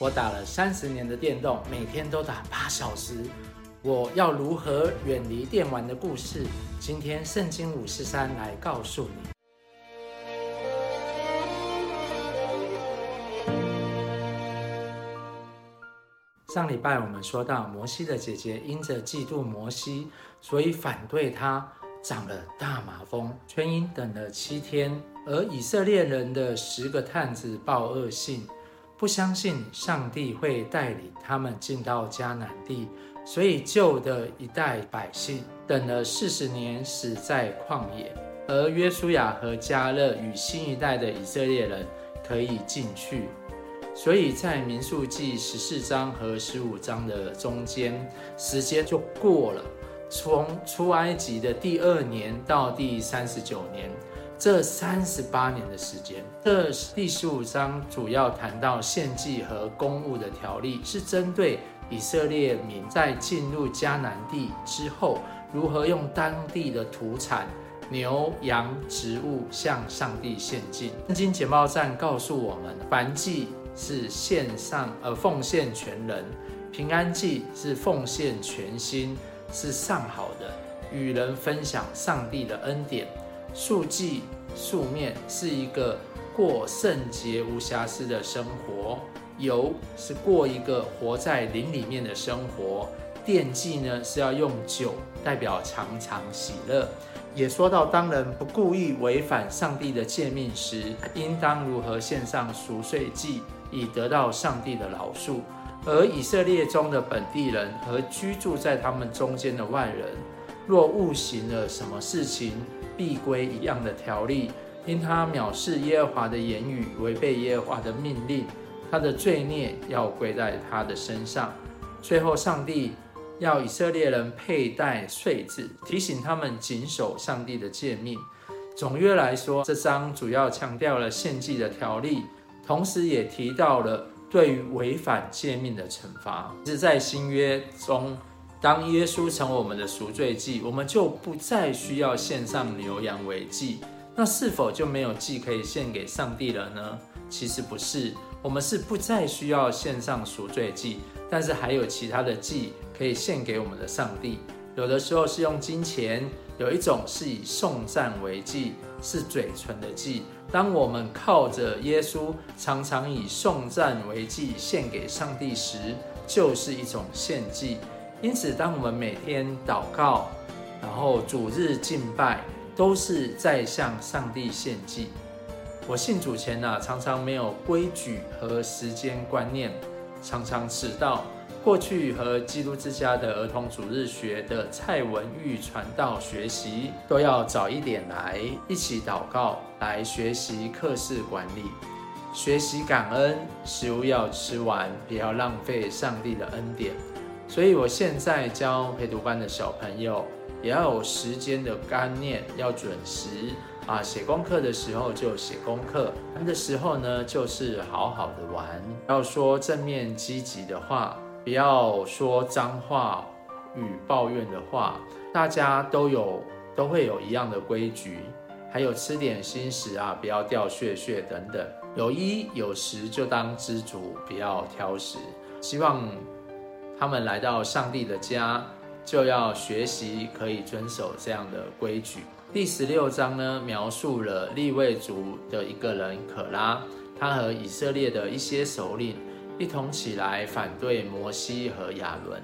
我打了三十年的电动，每天都打八小时。我要如何远离电玩的故事？今天圣经五四三来告诉你。上礼拜我们说到，摩西的姐姐因着嫉妒摩西，所以反对他，长了大麻风，全因等了七天。而以色列人的十个探子报恶信，不相信上帝会带领他们进到迦南地。所以旧的一代百姓等了四十年，死在旷野；而约书亚和迦勒与新一代的以色列人可以进去。所以在民数记十四章和十五章的中间，时间就过了。从出埃及的第二年到第三十九年，这三十八年的时间。这第十五章主要谈到献祭和公物的条例，是针对。以色列民在进入迦南地之后，如何用当地的土产牛羊植物向上帝献祭？圣经简报站告诉我们，燔祭是献上而奉献全人，平安祭是奉献全心，是上好的，与人分享上帝的恩典。素祭素面是一个过圣洁无瑕疵的生活。油是过一个活在灵里面的生活，奠祭呢是要用酒，代表常常喜乐。也说到，当人不故意违反上帝的诫命时，应当如何献上赎罪祭，以得到上帝的饶恕。而以色列中的本地人和居住在他们中间的外人，若误行了什么事情，必归一样的条例，因他藐视耶和华的言语，违背耶和华的命令。他的罪孽要归在他的身上。最后，上帝要以色列人佩戴繸子，提醒他们谨守上帝的诫命。总约来说，这章主要强调了献祭的条例，同时也提到了对于违反诫命的惩罚。是在新约中，当耶稣成为我们的赎罪祭，我们就不再需要献上牛羊为祭。那是否就没有祭可以献给上帝了呢？其实不是。我们是不再需要献上赎罪祭，但是还有其他的祭可以献给我们的上帝。有的时候是用金钱，有一种是以颂赞为祭，是嘴唇的祭。当我们靠着耶稣，常常以颂赞为祭献给上帝时，就是一种献祭。因此，当我们每天祷告，然后主日敬拜，都是在向上帝献祭。我信主前呢、啊，常常没有规矩和时间观念，常常迟到。过去和基督之家的儿童主日学的蔡文玉传道学习，都要早一点来，一起祷告，来学习课室管理，学习感恩，食物要吃完，不要浪费上帝的恩典。所以我现在教陪读班的小朋友，也要有时间的观念，要准时。啊，写功课的时候就写功课，玩的时候呢，就是好好的玩。要说正面积极的话，不要说脏话与抱怨的话。大家都有都会有一样的规矩，还有吃点心时啊，不要掉屑屑等等。有衣有食就当知足，不要挑食。希望他们来到上帝的家，就要学习可以遵守这样的规矩。第十六章呢，描述了利未族的一个人可拉，他和以色列的一些首领一同起来反对摩西和亚伦。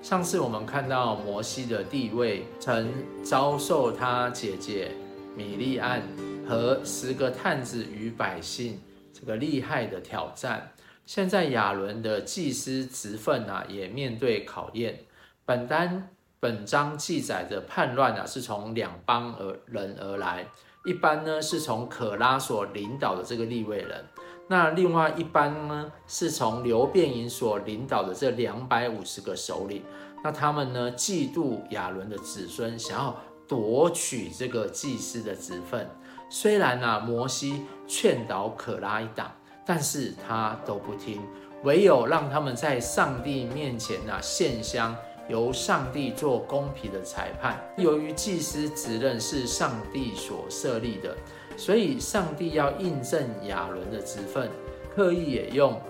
上次我们看到摩西的地位曾遭受他姐姐米利暗和十个探子与百姓这个厉害的挑战。现在亚伦的祭司职分啊，也面对考验。本单。本章记载的叛乱啊，是从两帮而人而来，一般呢是从可拉所领导的这个利未人，那另外一般呢是从流便营所领导的这两百五十个首领，那他们呢嫉妒亚伦的子孙，想要夺取这个祭司的职分。虽然啊摩西劝导可拉一党，但是他都不听，唯有让他们在上帝面前啊献香。由上帝做公平的裁判。由于祭司职任是上帝所设立的，所以上帝要印证亚伦的职分，刻意也用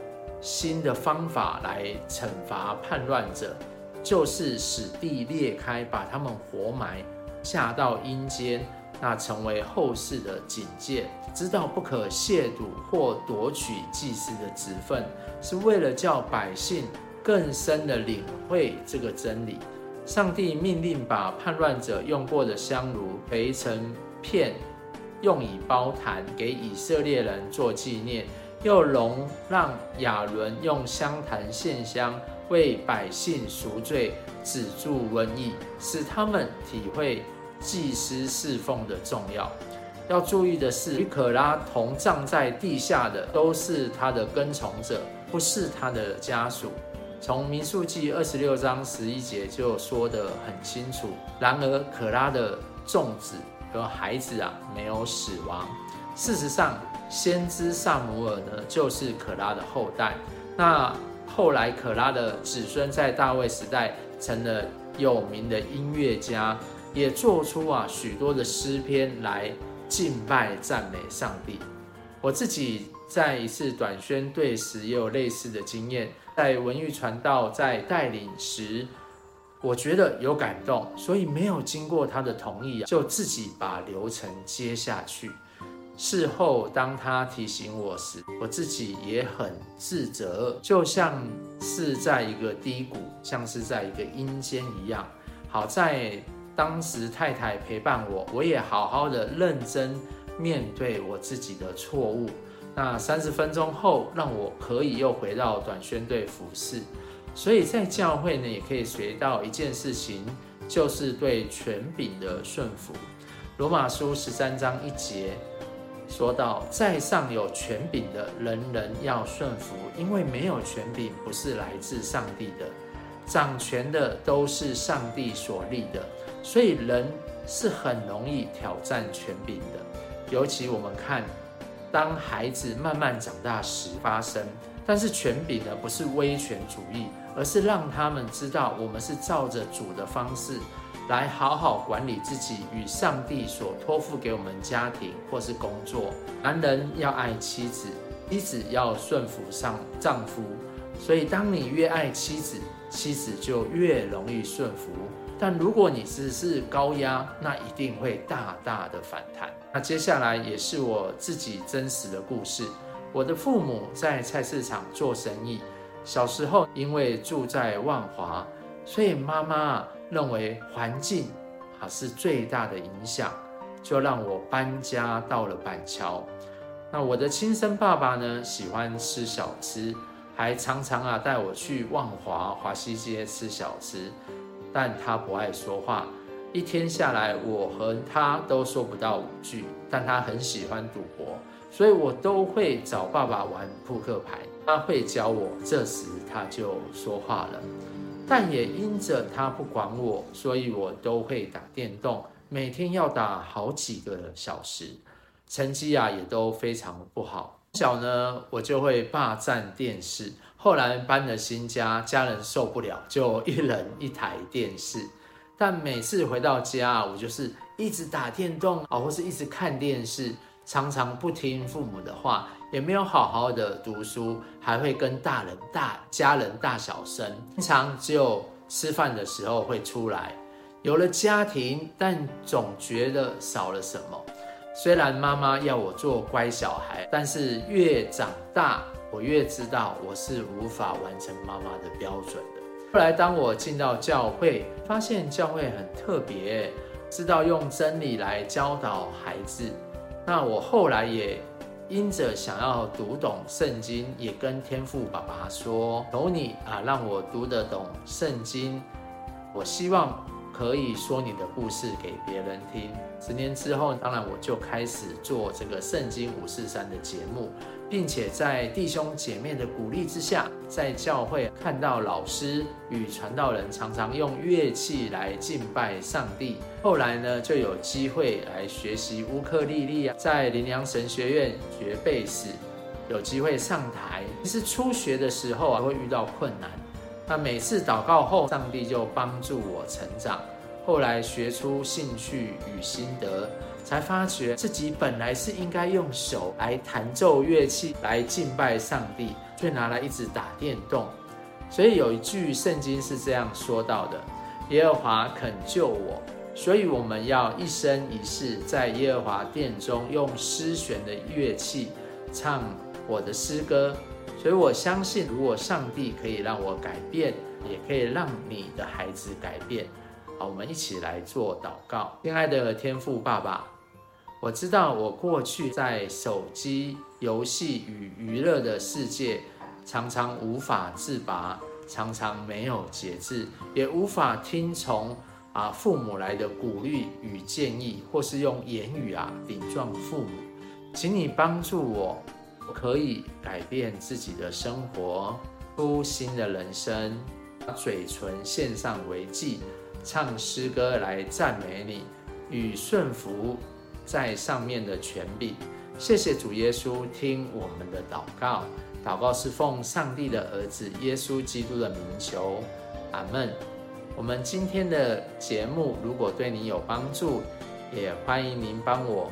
新的方法来惩罚叛乱者，就是使地裂开，把他们活埋，下到阴间，那成为后世的警戒，知道不可亵渎或夺取祭司的职分，是为了叫百姓更深的领会这个真理。上帝命令把叛乱者用过的香炉焙成片，用以包坛，给以色列人做纪念。又容让亚伦用香坛献香，为百姓赎罪，止住瘟疫，使他们体会祭司侍奉的重要。要注意的是，与可拉同葬在地下的都是他的跟从者，不是他的家属。从民数记二十六章十一节就说得很清楚。然而，可拉的众子和孩子啊，没有死亡。事实上，先知撒母耳呢，就是可拉的后代。那后来可拉的子孙在大卫时代成了有名的音乐家，也做出啊许多的诗篇来敬拜赞美上帝。我自己在一次短宣队时也有类似的经验，在文玉传道在带领时，我觉得有感动，所以没有经过他的同意，就自己把流程接下去。事后，当他提醒我时，我自己也很自责，就像是在一个低谷，像是在一个阴间一样。好在当时太太陪伴我，我也好好的认真面对我自己的错误。那三十分钟后，让我可以又回到短宣队服侍。所以在教会呢，也可以学到一件事情，就是对权柄的顺服。罗马书十三章一节。说到在上有权柄的人人要顺服，因为没有权柄不是来自上帝的，掌权的都是上帝所立的，所以人是很容易挑战权柄的。尤其我们看，当孩子慢慢长大时发生，但是权柄呢，不是威权主义，而是让他们知道我们是照着主的方式。来好好管理自己与上帝所托付给我们家庭或是工作。男人要爱妻子，妻子要顺服上丈夫。所以，当你越爱妻子，妻子就越容易顺服。但如果你只是高压，那一定会大大的反弹。那接下来也是我自己真实的故事。我的父母在菜市场做生意，小时候因为住在万华，所以妈妈。认为环境啊是最大的影响，就让我搬家到了板桥。那我的亲生爸爸呢，喜欢吃小吃，还常常啊带我去万华华西街吃小吃。但他不爱说话，一天下来我和他都说不到五句。但他很喜欢赌博，所以我都会找爸爸玩扑克牌，他会教我。这时他就说话了。但也因着他不管我，所以我都会打电动，每天要打好几个小时，成绩啊也都非常不好。从小呢，我就会霸占电视。后来搬了新家，家人受不了，就一人一台电视。但每次回到家，我就是一直打电动啊，或是一直看电视，常常不听父母的话。也没有好好的读书，还会跟大人大家人大小声，经常只有吃饭的时候会出来。有了家庭，但总觉得少了什么。虽然妈妈要我做乖小孩，但是越长大，我越知道我是无法完成妈妈的标准的。后来当我进到教会，发现教会很特别，知道用真理来教导孩子。那我后来也。因着想要读懂圣经，也跟天父爸爸说：“求你啊，让我读得懂圣经。我希望可以说你的故事给别人听。”十年之后，当然我就开始做这个圣经五四三的节目。并且在弟兄姐妹的鼓励之下，在教会看到老师与传道人常常用乐器来敬拜上帝。后来呢，就有机会来学习乌克丽丽啊，在灵粮神学院学贝斯，有机会上台。其实初学的时候啊，会遇到困难，那每次祷告后，上帝就帮助我成长。后来学出兴趣与心得。才发觉自己本来是应该用手来弹奏乐器来敬拜上帝，却拿来一直打电动。所以有一句圣经是这样说到的：“耶和华肯救我。”所以我们要一生一世在耶和华殿中用诗弦的乐器唱我的诗歌。所以我相信，如果上帝可以让我改变，也可以让你的孩子改变。好，我们一起来做祷告。亲爱的天父爸爸，我知道我过去在手机游戏与娱乐的世界，常常无法自拔，常常没有节制，也无法听从啊父母来的鼓励与建议，或是用言语啊顶撞父母。请你帮助我。我可以改变自己的生活，出新的人生，把嘴唇献上为祭，唱诗歌来赞美你，与顺服在上面的权柄。谢谢主耶稣，听我们的祷告。祷告是奉上帝的儿子耶稣基督的名求，阿门。我们今天的节目如果对你有帮助，也欢迎您帮我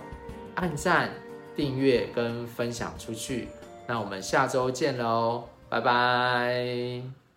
按赞。订阅跟分享出去，那我们下周见喽，拜拜。